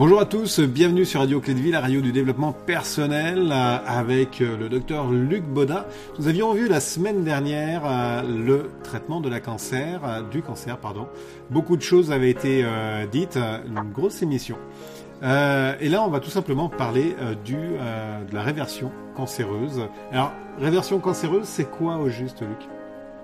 Bonjour à tous, bienvenue sur Radio Clé de Vie, la radio du développement personnel euh, avec euh, le docteur Luc Baudin. Nous avions vu la semaine dernière euh, le traitement de la cancer, du cancer, pardon. Beaucoup de choses avaient été dites, une grosse émission. et là, on va tout simplement parler du, de la réversion cancéreuse. Alors, réversion cancéreuse, c'est quoi au juste, Luc?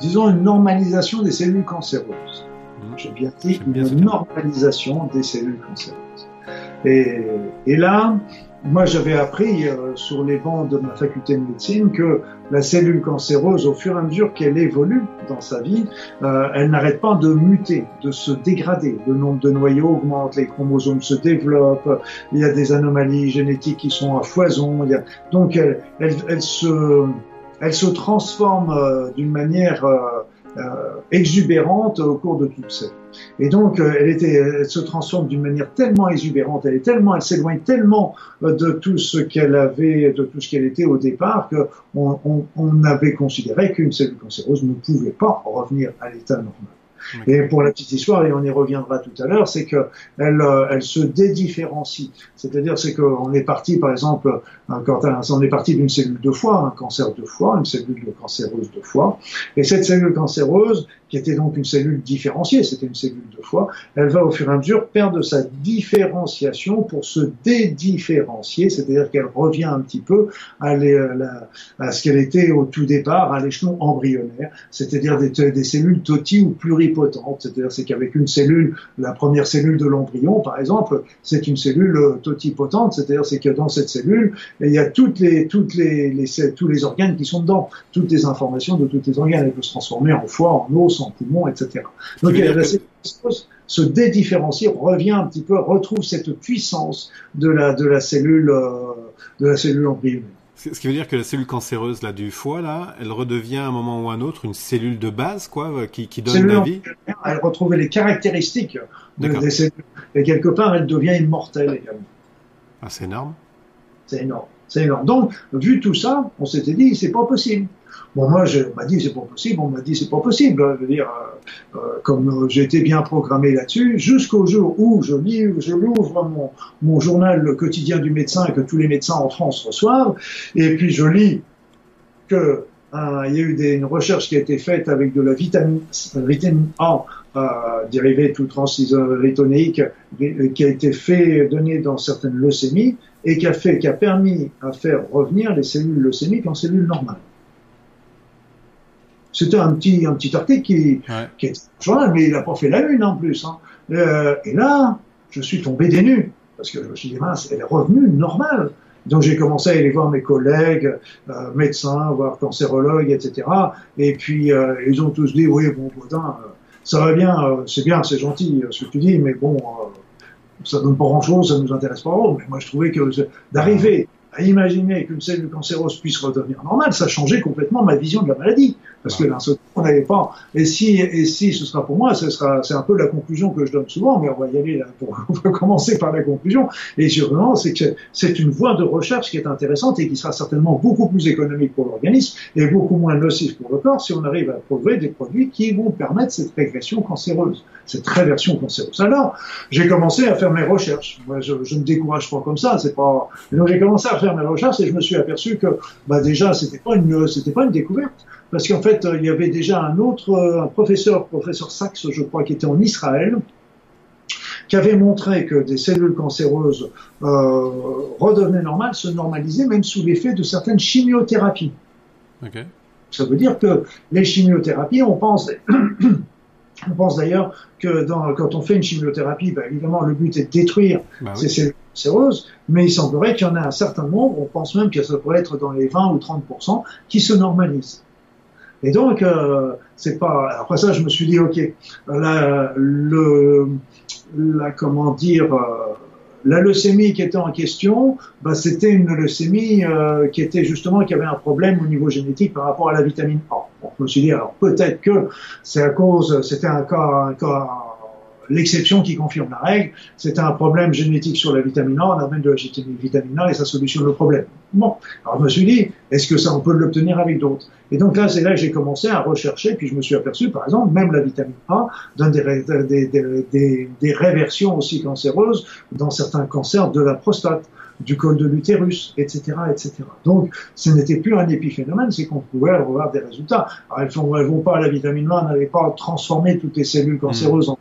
Disons une normalisation des cellules cancéreuses. Mmh. J'ai bien dit une normalisation des cellules cancéreuses. Et, là, moi, j'avais appris euh, sur les bancs de ma faculté de médecine que la cellule cancéreuse, au fur et à mesure qu'elle évolue dans sa vie, euh, elle n'arrête pas de muter, de se dégrader. Le nombre de noyaux augmente, les chromosomes se développent, il y a des anomalies génétiques qui sont à foison. Donc, elle, se, transforme euh, d'une manière exubérante au cours de toute sa. Et donc, euh, elle, était, elle se transforme d'une manière tellement exubérante, elle est tellement, elle s'éloigne tellement euh, de tout ce qu'elle avait, de tout ce qu'elle était au départ, on, on avait considéré qu'une cellule cancéreuse ne pouvait pas revenir à l'état normal. Et pour la petite histoire, et on y reviendra tout à l'heure, c'est que elle, euh, se dédifférencie. C'est-à-dire, c'est qu'on est parti, par exemple, quand on est parti d'une cellule de foie, un cancer de foie, une cellule cancéreuse de foie, et cette cellule cancéreuse, qui était donc une cellule différenciée, c'était une cellule de foie, elle va au fur et à mesure perdre sa différenciation pour se dédifférencier, c'est-à-dire qu'elle revient un petit peu à, à ce qu'elle était au tout départ, à l'échelon embryonnaire, c'est-à-dire des, cellules toti ou c'est-à-dire c'est qu'avec une cellule, la première cellule de l'embryon par exemple, c'est une cellule totipotente, c'est-à-dire c'est que dans cette cellule, il y a toutes les, toutes les, les, tous les organes qui sont dedans, toutes les informations de tous les organes, elle peut se transformer en foie, en os, en poumon, etc. Donc la se dédifférencie, revient un petit peu, retrouve cette puissance de la, de la cellule, euh, de la cellule embryonnaire. Ce qui veut dire que la cellule cancéreuse là, du foie, là, elle redevient à un moment ou un autre une cellule de base, quoi, qui, qui donne la vie. Elle retrouve les caractéristiques de, des cellules. Et quelque part, elle devient immortelle également. Ah, c'est énorme. C'est énorme. C'est énorme. Donc, vu tout ça, on s'était dit, c'est pas possible. Bon, moi, je, on m'a dit c'est pas possible, on m'a dit c'est pas possible. Je veux dire, euh, euh comme euh, j'ai bien programmé là-dessus, jusqu'au jour où je lis, je l'ouvre mon, journal le quotidien du médecin que tous les médecins en France reçoivent, et puis je lis que il y a eu une recherche qui a été faite avec de la vitamine, A euh, dérivée tout transisorétonéique qui a été fait donner dans certaines leucémies et qui a fait, qui a permis à faire revenir les cellules leucémiques en cellules normales. C'était un petit, un petit article qui, qui était mais il n'a pas fait la une en plus. Hein. Euh, et là, je suis tombé des nues, parce que je me suis dit, mince, elle est revenue normale. Donc j'ai commencé à aller voir mes collègues, euh, médecins, voir cancérologues, etc. Et puis euh, ils ont tous dit, oui, bon, Baudin, ça va bien, c'est bien, c'est gentil ce que tu dis, mais bon, ça donne pas grand-chose, ça nous intéresse pas. Mais moi je trouvais que d'arriver à imaginer qu'une cellule cancéreuse puisse redevenir normale, ça changeait complètement ma vision de la maladie. Parce que là, on n'avait pas. Et si, et si ce sera pour moi, ce sera, c'est un peu la conclusion que je donne souvent, mais on va y aller là pour, on va commencer par la conclusion. Et sûrement, c'est que c'est une voie de recherche qui est intéressante et qui sera certainement beaucoup plus économique pour l'organisme et beaucoup moins nocif pour le corps si on arrive à trouver des produits qui vont permettre cette régression cancéreuse, cette réversion cancéreuse. Alors, j'ai commencé à faire mes recherches. Moi, je, je ne décourage pas comme ça, c'est pas, donc j'ai commencé à faire mes recherches et je me suis aperçu que, bah, déjà, c'était pas une, c'était pas une découverte parce qu'en fait, il y avait déjà un autre un professeur, professeur Sachs, je crois, qui était en Israël, qui avait montré que des cellules cancéreuses euh, redevenaient normales, se normalisaient même sous l'effet de certaines chimiothérapies. Okay. Ça veut dire que les chimiothérapies, on pense, on pense d'ailleurs que dans, quand on fait une chimiothérapie, ben évidemment le but est de détruire bah ces cellules cancéreuses, mais il semblerait qu'il y en a un certain nombre, on pense même que ça pourrait être dans les 20 ou 30% qui se normalisent. Et donc, euh, c'est pas. Après ça, je me suis dit, ok, la, le, la comment dire, euh, la leucémie qui était en question, bah, c'était une leucémie euh, qui était justement qui avait un problème au niveau génétique par rapport à la vitamine A. Je me suis dit, alors peut-être que c'est à cause, c'était un cas, un cas l'exception qui confirme la règle. C'est un problème génétique sur la vitamine A, on amène de la vitamine A et ça solutionne le problème. Bon, alors je me suis dit, est-ce que ça on peut l'obtenir avec d'autres? Et donc là, c'est là que j'ai commencé à rechercher, puis je me suis aperçu, par exemple, même la vitamine A donne des, réversions aussi cancéreuses dans certains cancers de la prostate du col de l'utérus, etc., etc. Donc, ce n'était plus un épiphénomène, c'est qu'on pouvait avoir des résultats. Alors, elles ne vont pas, la vitamine A n'avait pas transformé toutes les cellules cancéreuses en,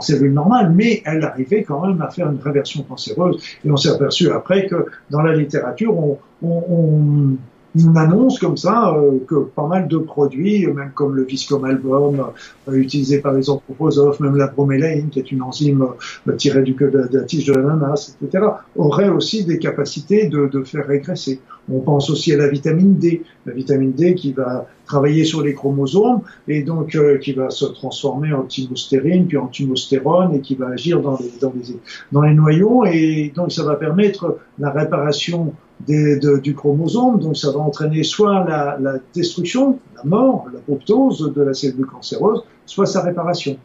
cellules normales, mais elle arrivait quand même à faire une réversion cancéreuse. Et on s'est aperçu après que dans la littérature, on, on une annonce comme ça euh, que pas mal de produits, même comme le viscomalbum euh, utilisé par les anthroposophes, même la bromélaïne, qui est une enzyme euh, tirée du, de, de, la tige de l'ananas, etc., auraient aussi des capacités de, faire régresser. On pense aussi à la vitamine D, la vitamine D qui va travailler sur les chromosomes et donc qui va se transformer en thymostérine puis en thymostérone et qui va agir dans les noyaux et donc ça va permettre la réparation des, de, du chromosome, donc ça va entraîner soit la, la destruction, la mort, l'apoptose de la cellule cancéreuse, soit sa réparation.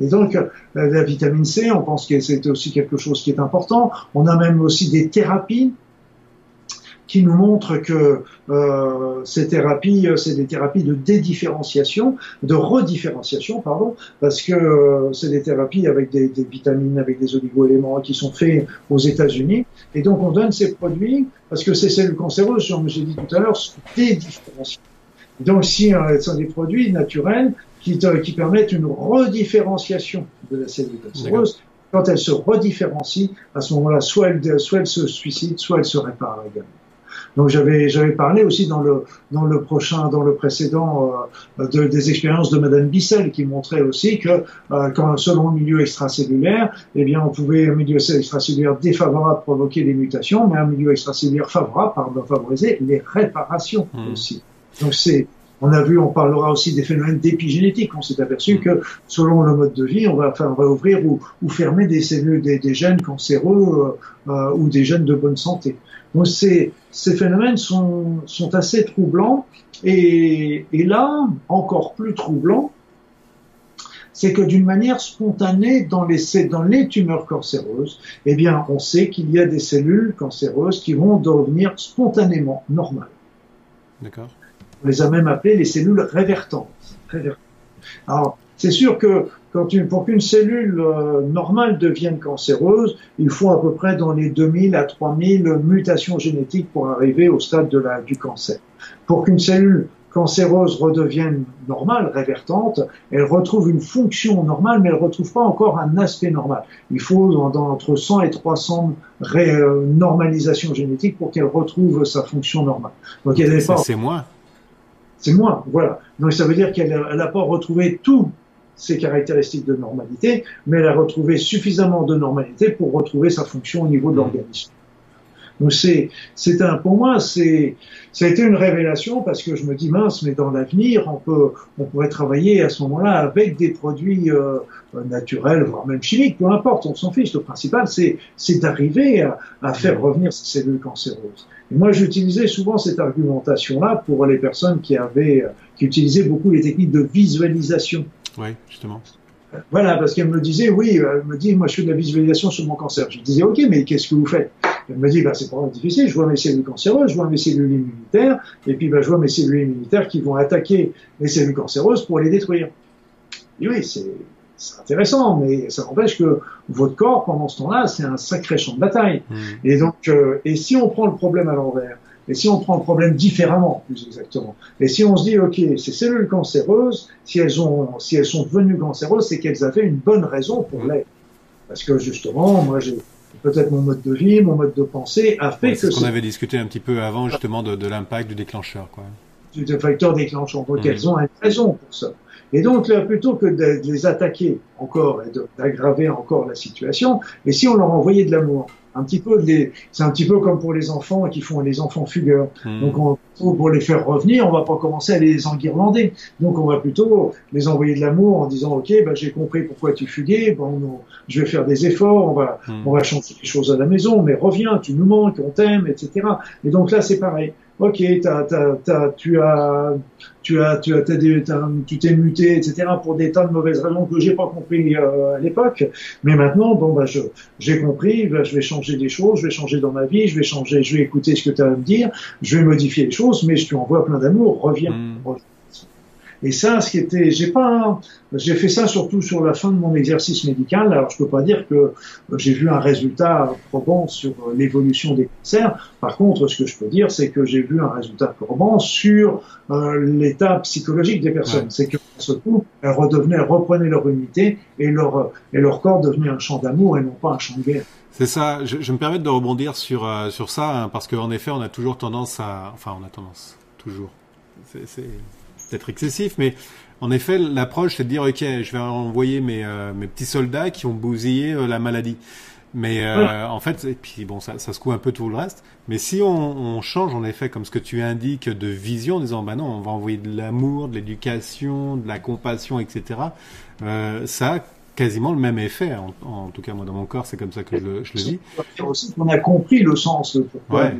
Et donc, la vitamine C, on pense que c'est aussi quelque chose qui est important. On a même aussi des thérapies qui nous montre que euh, ces thérapies, euh, c'est des thérapies de dédifférenciation, de redifférenciation, pardon, parce que euh, c'est des thérapies avec des, des, vitamines, avec des oligoéléments qui sont faits aux États-Unis. Et donc on donne ces produits parce que ces cellules cancéreuses, comme j'ai dit tout à l'heure, sont dédifférenciées. Donc si euh, ce sont des produits naturels qui, qui permettent une redifférenciation de la cellule cancéreuse, quand elle se redifférencie, à ce moment-là, soit elle, soit elle se suicide, soit elle se répare également. Donc j'avais j'avais parlé aussi dans le dans le prochain dans le précédent euh, de, des expériences de Madame Bissell qui montrait aussi que euh, quand selon le milieu extracellulaire, eh bien on pouvait un milieu extracellulaire défavorable provoquer des mutations, mais un milieu extracellulaire favorable pardon, favoriser les réparations mmh. aussi. Donc c'est on a vu, on parlera aussi des phénomènes d'épigénétique. On s'est aperçu que selon le mode de vie, on va, enfin, on va ouvrir ou, fermer des cellules, des, gènes cancéreux euh, euh ou des gènes de bonne santé. Donc ces, phénomènes sont, assez troublants. Et, et là, encore plus troublant, c'est que d'une manière spontanée dans les, dans les tumeurs cancéreuses, eh bien, on sait qu'il y a des cellules cancéreuses qui vont devenir spontanément normales. D'accord. On les a même appelées les cellules révertantes. Alors, c'est sûr que quand pour qu'une cellule euh, normale devienne cancéreuse, il faut à peu près dans les 2000 à 3000 mutations génétiques pour arriver au stade de la, du cancer. Pour qu'une cellule cancéreuse redevienne normale, révertante, elle retrouve une fonction normale, mais elle ne retrouve pas encore un aspect normal. Il faut dans, entre 100 et 300 euh, normalisations génétiques pour qu'elle retrouve sa fonction normale. Donc elle n'est pas. C'est moins. C'est moins, voilà. Donc ça veut dire qu'elle n'a pas retrouvé tous ses caractéristiques de normalité, mais elle a retrouvé suffisamment de normalité pour retrouver sa fonction au niveau de l'organisme. Donc c'est, c'est un, pour moi, c'est, ça a été une révélation parce que je me dis mince, mais dans l'avenir, on peut, on pourrait travailler à ce moment-là avec des produits euh, naturels, voire même chimiques, peu importe, on s'en fiche. Le principal, c'est, c'est d'arriver à, à, faire revenir ces cellules cancéreuses. Et moi, j'utilisais souvent cette argumentation-là pour les personnes qui avaient, qui utilisaient beaucoup les techniques de visualisation. Oui, justement. Voilà, parce qu'elle me disait, oui, elle me dit, moi je fais de la visualisation sur mon cancer. Je lui disais, ok, mais qu'est-ce que vous faites? Elle me dit, bah, c'est pas difficile, je vois mes cellules cancéreuses, je vois mes cellules immunitaires, et puis bah, je vois mes cellules immunitaires qui vont attaquer les cellules cancéreuses pour les détruire. Et oui, c'est intéressant, mais ça n'empêche que votre corps, pendant ce temps-là, c'est un sacré champ de bataille. Mmh. Et donc, euh, et si on prend le problème à l'envers, et si on prend le problème différemment, plus exactement, et si on se dit, OK, ces cellules cancéreuses, si elles, ont, si elles sont devenues cancéreuses, c'est qu'elles avaient une bonne raison pour l'être. Parce que justement, moi, j'ai peut-être mon mode de vie, mon mode de pensée a fait ouais, que... C'est ce qu'on avait discuté un petit peu avant, justement, de, de l'impact du déclencheur. Quoi. Du facteur déclencheur. Donc, mmh. elles ont une raison pour ça. Et donc, là, plutôt que de les attaquer encore et d'aggraver encore la situation, et si on leur envoyait de l'amour, un petit peu c'est un petit peu comme pour les enfants qui font les enfants fugueurs. Hmm. Donc on, pour les faire revenir, on va pas commencer à les enguirlander. Donc on va plutôt les envoyer de l'amour en disant ok, bah, j'ai compris pourquoi tu fuguais, bon, je vais faire des efforts, on va hmm. on va changer les choses à la maison, mais reviens, tu nous manques, on t'aime, etc. Et donc là c'est pareil. Ok, tu as, tu as, tu as, tu t'es muté, etc. pour des tas de mauvaises raisons que j'ai pas compris euh, à l'époque. Mais maintenant, bon, bah, je, j'ai compris, bah, je vais changer des choses, je vais changer dans ma vie, je vais changer, je vais écouter ce que tu as à me dire, je vais modifier les choses, mais je te envoie plein d'amour, reviens. reviens. Et ça, ce qui était, j'ai pas, j'ai fait ça surtout sur la fin de mon exercice médical. Alors, je peux pas dire que j'ai vu un résultat probant sur l'évolution des cancers. Par contre, ce que je peux dire, c'est que j'ai vu un résultat probant sur euh, l'état psychologique des personnes. C'est que ce coup, elles redevenaient, elles reprenaient leur unité et leur et leur corps devenait un champ d'amour et non pas un champ de guerre. C'est ça. Je, je, me permets de rebondir sur euh, sur ça hein, parce qu'en effet, on a toujours tendance à, enfin, on a tendance toujours. C'est être excessif, mais en effet, l'approche, c'est de dire, OK, je vais envoyer mes, euh, mes petits soldats qui ont bousillé euh, la maladie. Mais euh, en fait, et puis bon, ça, ça secoue un peu tout le reste. Mais si on, on, change, en effet, comme ce que tu indiques, de vision, en disant, bah non, on va envoyer de l'amour, de l'éducation, de la compassion, etc., ça a quasiment le même effet. En, tout cas, moi, dans mon corps, c'est comme ça que je le, je le dis. aussi qu'on a compris le sens. Pourquoi ouais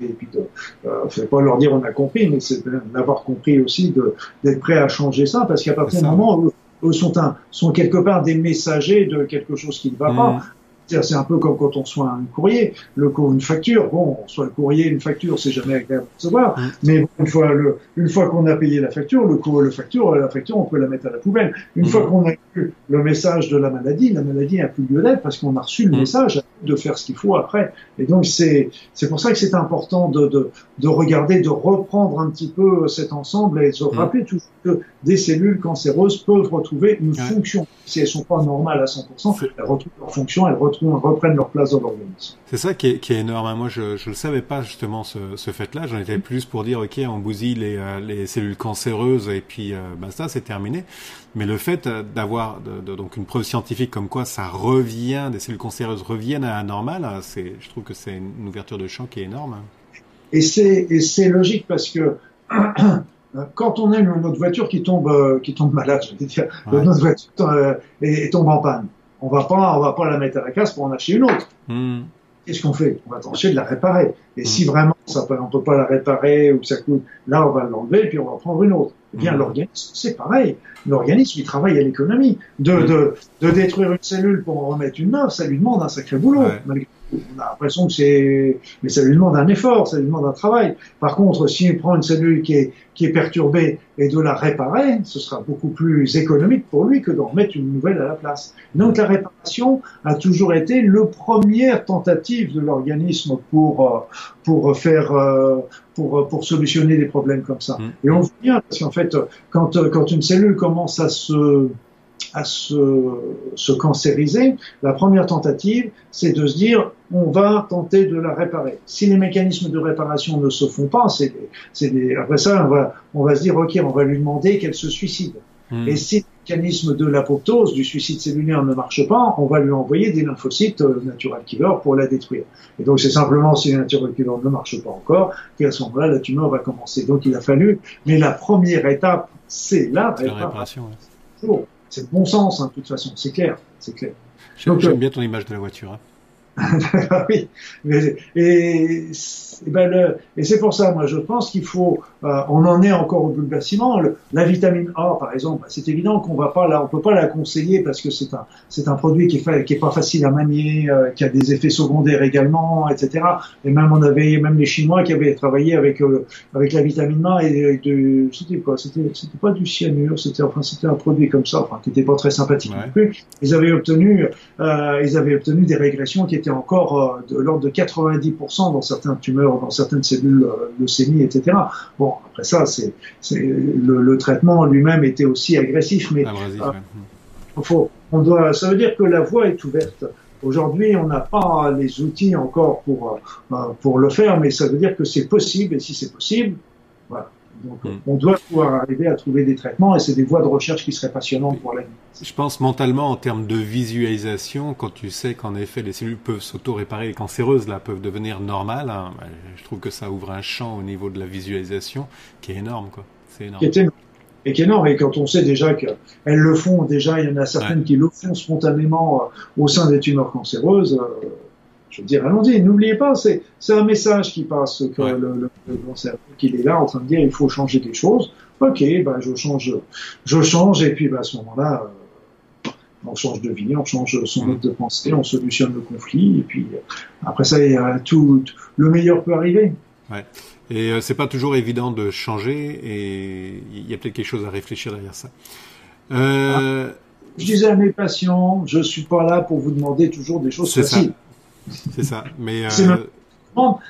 et puis de, euh, pas leur dire on a compris, mais c'est d'avoir compris aussi d'être prêt à changer ça, parce qu'à partir du moment où eux sont, un, sont quelque part des messagers de quelque chose qui ne va pas. Mmh. C'est un peu comme quand on reçoit un courrier, le une facture. Bon, on reçoit le courrier, une facture, c'est jamais agréable de recevoir. Mmh. Mais une fois, le, une fois qu'on a payé la facture, le, le facture, la facture, on peut la mettre à la poubelle. Une mmh. fois qu'on a eu le message de la maladie, la maladie n'a plus lieu d'être parce qu'on a reçu le message de faire ce qu'il faut après. Et donc c'est pour ça que c'est important de, de, de regarder, de reprendre un petit peu cet ensemble et de se rappeler toujours que des cellules cancéreuses peuvent retrouver une fonction. Si elles sont pas normales à 100%, elles retrouvent leur fonction, elles retrouvent, reprennent leur place dans l'organisme. C'est ça qui est, qui est énorme. Hein. Moi, je je le savais pas justement ce, ce fait-là. J'en étais plus pour dire ok, on bousille les, euh, les cellules cancéreuses et puis euh, basta, c'est terminé. Mais le fait euh, d'avoir donc une preuve scientifique comme quoi ça revient, des cellules cancéreuses reviennent à la normale, hein, c'est, je trouve que c'est une ouverture de champ qui est énorme. Hein. Et c'est, logique parce que quand on a notre voiture qui tombe, qui tombe malade, je veux dire, notre voiture euh, et, tombe en panne, on va pas, on va pas la mettre à la casse pour en acheter une autre. Hmm. Qu'est-ce qu'on fait? On va tenter de la réparer. Et hmm. si vraiment ça on peut pas la réparer ou ça coûte, là on va l'enlever puis on va prendre une autre. Eh bien, hmm. l'organisme, c'est pareil. L'organisme, il travaille à l'économie. De, de, de, détruire une cellule pour en remettre une neuve, ça lui demande un sacré boulot. Ouais on a l'impression que c'est, mais ça lui demande un effort, ça lui demande un travail. Par contre, s'il prend une cellule qui est, qui est perturbée et de la réparer, ce sera beaucoup plus économique pour lui que d'en mettre une nouvelle à la place. Donc la réparation a toujours été le première tentative de l'organisme pour euh, pour faire euh, pour pour solutionner des problèmes comme ça. Mmh. Et on voit bien parce qu'en fait, quand quand une cellule commence à se à se, se cancériser, la première tentative, c'est de se dire on va tenter de la réparer. Si les mécanismes de réparation ne se font pas, c'est après ça, on va, on va se dire ok, on va lui demander qu'elle se suicide. Et si le mécanisme de l'apoptose, du suicide cellulaire ne marche pas, on va lui envoyer des lymphocytes euh, natural killer pour la détruire. Et donc c'est simplement si les natural killer ne marche pas encore qu'à ce moment-là la tumeur va commencer. Donc il a fallu, mais la première étape, c'est la réparation. C'est bon sens, hein, de toute façon, c'est clair, c'est clair. J'aime euh, bien ton image de la voiture. Hein. oui, mais, et, et, ben le, et c'est pour ça, moi, je pense qu'il faut, euh, on en est encore au bout bâtiment. la vitamine A, par exemple, ben, c'est évident qu'on va pas là, on peut pas la conseiller parce que c'est un, c'est un produit qui est, qui est pas facile à manier, euh, qui a des effets secondaires également, etc. Et même on avait, même les Chinois qui avaient travaillé avec euh, avec la vitamine A et de, c'était quoi, c'était, c'était pas du cyanure, c'était enfin c'était un produit comme ça, enfin qui était pas très sympathique non plus. Ils avaient obtenu, ils avaient obtenu des régressions qui étaient encore de l'ordre de 90% dans certains tumeurs, dans certaines cellules leucémie, etc. Bon, après ça, c'est, le, le, traitement lui-même était aussi agressif, mais euh, faut, on doit, ça veut dire que la voie est ouverte. Aujourd'hui, on n'a pas les outils encore pour euh, pour le faire, mais ça veut dire que c'est possible, et si c'est possible, voilà. Donc, hmm. on doit pouvoir arriver à trouver des traitements et c'est des voies de recherche qui seraient passionnantes pour l'avenir. Je pense mentalement en termes de visualisation, quand tu sais qu'en effet les cellules peuvent s'auto-réparer, les cancéreuses là peuvent devenir normales, hein, bah, je trouve que ça ouvre un champ au niveau de la visualisation qui est énorme, quoi. C'est énorme. et qui est énorme. Et quand on sait déjà qu'elles le font, déjà il y en a certaines qui le font spontanément euh, au sein des tumeurs cancéreuses. Euh, je veux dire, allons-y, n'oubliez pas, c'est un message qui passe que le, le, cerveau qu'il est là en train de dire il faut changer des choses. Ok, ben je change, je change et puis ben, à ce moment-là, euh, on change de vie, on change son mode de pensée, on solutionne le conflit et puis euh, après ça, il tout, le meilleur peut arriver. Ouais. Et euh, c'est pas toujours évident de changer et il y a peut-être quelque chose à réfléchir derrière ça. Euh... Je disais à mes patients, je suis pas là pour vous demander toujours des choses faciles. C'est ça. Mais euh...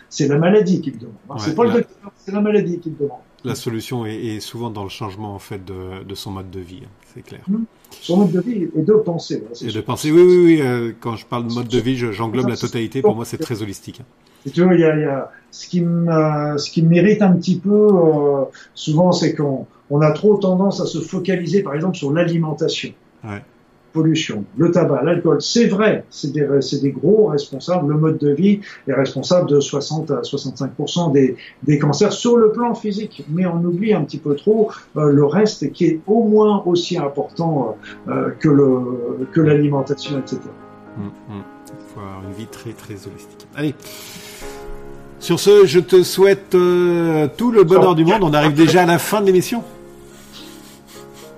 c'est la maladie qui me demande. Hein. c'est pas le docteur, c'est la maladie qui me demande. La solution est, est, souvent dans le changement en fait de, de son mode de vie, hein. c'est clair. Mmh. Son mode de vie et de penser. et de penser, oui, oui, oui. Euh, quand je parle de mode de vie, j'englobe la totalité. Pour moi, c'est très holistique. Hein. tu vois, il y a, y a, ce qui me, ce qui me mérite un petit peu euh, souvent, c'est qu'on on a trop tendance à se focaliser, par exemple, sur l'alimentation. Ouais pollution, le tabac, l'alcool, c'est vrai, c'est des, des, gros responsables. Le mode de vie est responsable de 60 à 65 des, des cancers sur le plan physique. Mais on oublie un petit peu trop euh, le reste qui est au moins aussi important euh, que le que l'alimentation, etc. Hum. Il faut avoir une vie très très holistique. Allez. Sur ce, je te souhaite euh, tout le bonheur du monde. On arrive déjà à la fin de l'émission.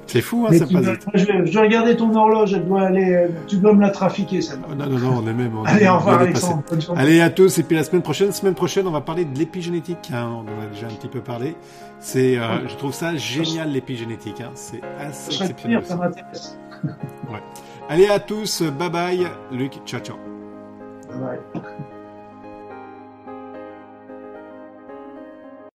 C'est fou, hein, ça passe vite. Je, je regardais ton horloge, elle doit aller, tu dois me la trafiquer, ça. Oh, non, non, non, on est même. Allez, au revoir, Alexandre. Allez à tous, et puis la semaine prochaine, semaine prochaine, on va parler de l'épigénétique. Hein, on en a déjà un petit peu parlé. C'est, euh, je trouve ça génial l'épigénétique. Hein, c'est assez exceptionnel. ça m'intéresse. ouais. Allez à tous, bye bye, Luc, ciao ciao. Bye bye.